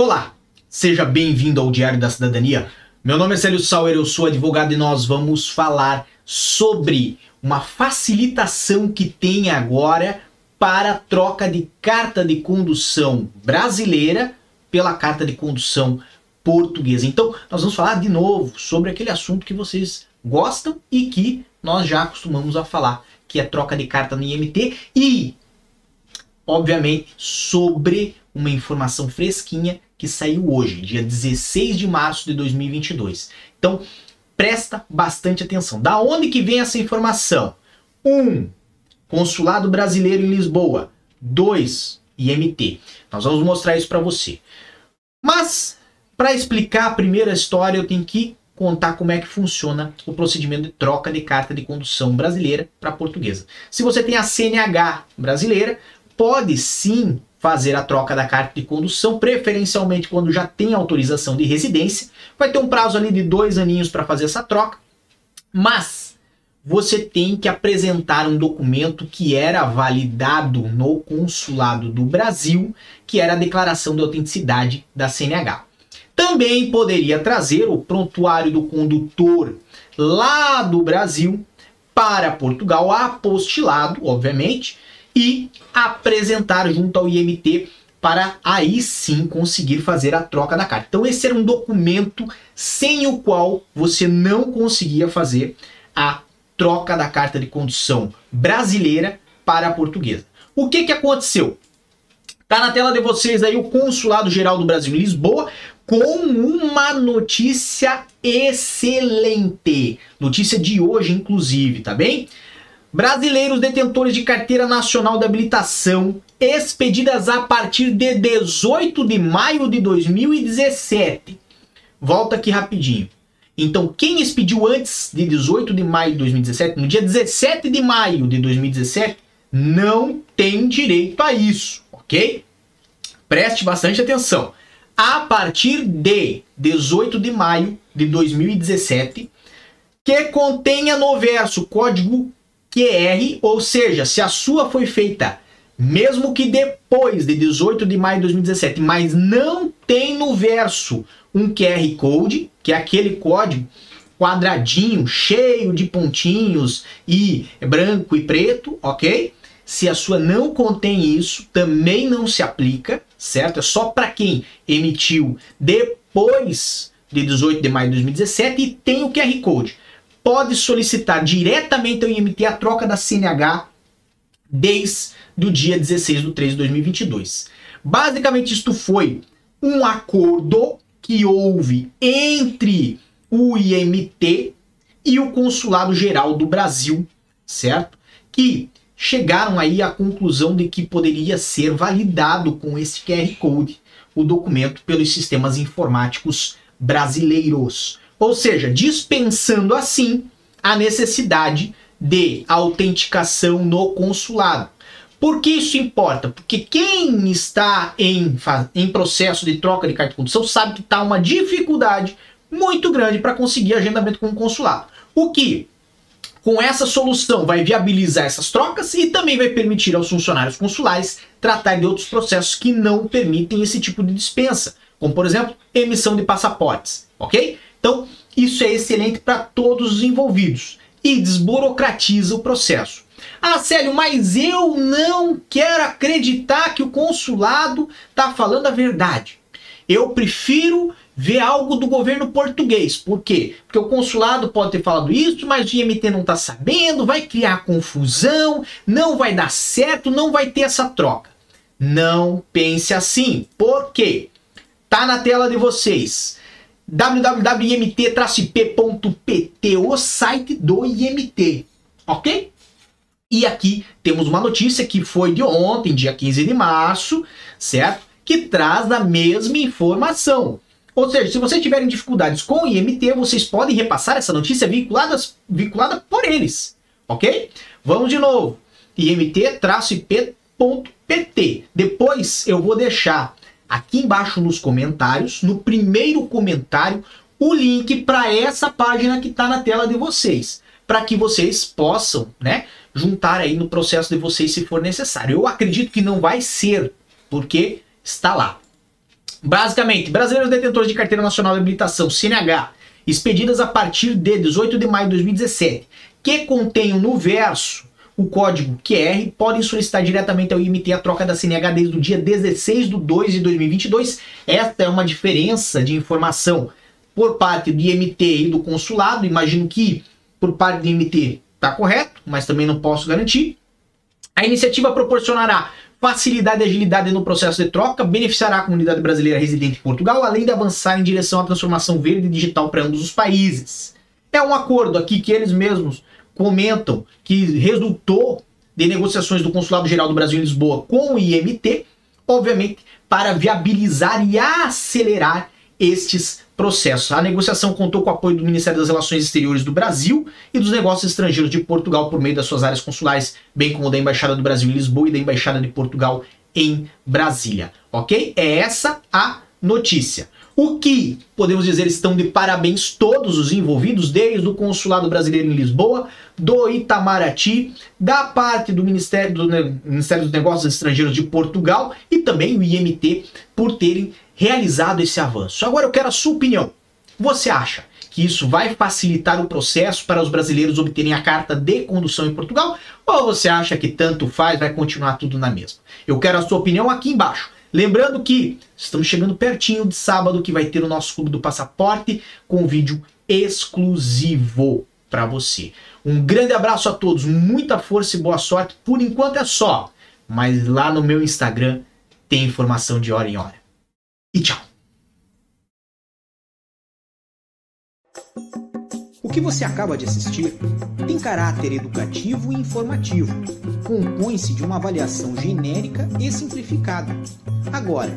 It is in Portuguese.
Olá, seja bem-vindo ao Diário da Cidadania. Meu nome é Célio Sauer, eu sou advogado e nós vamos falar sobre uma facilitação que tem agora para a troca de carta de condução brasileira pela carta de condução portuguesa. Então, nós vamos falar de novo sobre aquele assunto que vocês gostam e que nós já acostumamos a falar, que é troca de carta no IMT e, obviamente, sobre uma informação fresquinha que saiu hoje, dia 16 de março de 2022. Então, presta bastante atenção. Da onde que vem essa informação? 1. Um, Consulado Brasileiro em Lisboa. 2. IMT. Nós vamos mostrar isso para você. Mas, para explicar a primeira história, eu tenho que contar como é que funciona o procedimento de troca de carta de condução brasileira para portuguesa. Se você tem a CNH brasileira, pode sim fazer a troca da carta de condução, preferencialmente quando já tem autorização de residência. Vai ter um prazo ali de dois aninhos para fazer essa troca, mas você tem que apresentar um documento que era validado no consulado do Brasil, que era a declaração de autenticidade da CNH. Também poderia trazer o prontuário do condutor lá do Brasil para Portugal, apostilado, obviamente, e apresentar junto ao IMT para aí sim conseguir fazer a troca da carta. Então esse era um documento sem o qual você não conseguia fazer a troca da carta de condução brasileira para a portuguesa. O que, que aconteceu? Tá na tela de vocês aí o Consulado Geral do Brasil em Lisboa com uma notícia excelente. Notícia de hoje, inclusive, tá bem? Brasileiros detentores de carteira nacional de habilitação expedidas a partir de 18 de maio de 2017. Volta aqui rapidinho. Então, quem expediu antes de 18 de maio de 2017, no dia 17 de maio de 2017, não tem direito a isso, ok? Preste bastante atenção. A partir de 18 de maio de 2017, que contenha no verso código QR, ou seja, se a sua foi feita mesmo que depois de 18 de maio de 2017, mas não tem no verso um QR Code, que é aquele código quadradinho, cheio de pontinhos e branco e preto, ok? Se a sua não contém isso, também não se aplica, certo? É só para quem emitiu depois de 18 de maio de 2017 e tem o QR Code pode solicitar diretamente ao IMT a troca da CNH desde o dia 16 de 3 de 2022. Basicamente, isto foi um acordo que houve entre o IMT e o Consulado Geral do Brasil, certo? Que chegaram aí à conclusão de que poderia ser validado com esse QR Code o documento pelos sistemas informáticos brasileiros. Ou seja, dispensando assim a necessidade de autenticação no consulado. Por que isso importa? Porque quem está em, em processo de troca de carta de condução sabe que está uma dificuldade muito grande para conseguir agendamento com o consulado. O que, com essa solução, vai viabilizar essas trocas e também vai permitir aos funcionários consulares tratar de outros processos que não permitem esse tipo de dispensa, como por exemplo, emissão de passaportes, ok? Então, isso é excelente para todos os envolvidos e desburocratiza o processo. Ah, Célio, mas eu não quero acreditar que o consulado está falando a verdade. Eu prefiro ver algo do governo português. Por quê? Porque o consulado pode ter falado isso, mas o IMT não está sabendo, vai criar confusão, não vai dar certo, não vai ter essa troca. Não pense assim. Por quê? Tá na tela de vocês www.imt-ip.pt, o site do IMT, ok? E aqui temos uma notícia que foi de ontem, dia 15 de março, certo? Que traz a mesma informação. Ou seja, se vocês tiverem dificuldades com o IMT, vocês podem repassar essa notícia vinculada, por eles, ok? Vamos de novo. imt-ip.pt. Depois eu vou deixar aqui embaixo nos comentários, no primeiro comentário, o link para essa página que está na tela de vocês, para que vocês possam, né, juntar aí no processo de vocês se for necessário. Eu acredito que não vai ser, porque está lá. Basicamente, brasileiros detentores de carteira nacional de habilitação, CNH, expedidas a partir de 18 de maio de 2017, que contenham no verso o código QR, podem solicitar diretamente ao IMT a troca da CNH desde o dia 16 de 2 de 2022. Esta é uma diferença de informação por parte do IMT e do consulado. Imagino que por parte do IMT está correto, mas também não posso garantir. A iniciativa proporcionará facilidade e agilidade no processo de troca, beneficiará a comunidade brasileira residente em Portugal, além de avançar em direção à transformação verde e digital para ambos os países. É um acordo aqui que eles mesmos comentam que resultou de negociações do Consulado Geral do Brasil em Lisboa com o IMT, obviamente para viabilizar e acelerar estes processos. A negociação contou com o apoio do Ministério das Relações Exteriores do Brasil e dos Negócios Estrangeiros de Portugal por meio das suas áreas consulares, bem como da Embaixada do Brasil em Lisboa e da Embaixada de Portugal em Brasília. Ok? É essa a notícia. O que podemos dizer estão de parabéns todos os envolvidos, desde o Consulado Brasileiro em Lisboa, do Itamaraty, da parte do Ministério, do Ministério dos Negócios Estrangeiros de Portugal e também o IMT por terem realizado esse avanço. Agora eu quero a sua opinião. Você acha que isso vai facilitar o processo para os brasileiros obterem a carta de condução em Portugal? Ou você acha que tanto faz, vai continuar tudo na mesma? Eu quero a sua opinião aqui embaixo. Lembrando que estamos chegando pertinho de sábado que vai ter o nosso Clube do Passaporte com vídeo exclusivo para você. Um grande abraço a todos, muita força e boa sorte. Por enquanto é só, mas lá no meu Instagram tem informação de hora em hora. E tchau. O que você acaba de assistir tem caráter educativo e informativo. Compõe-se de uma avaliação genérica e simplificada. Agora,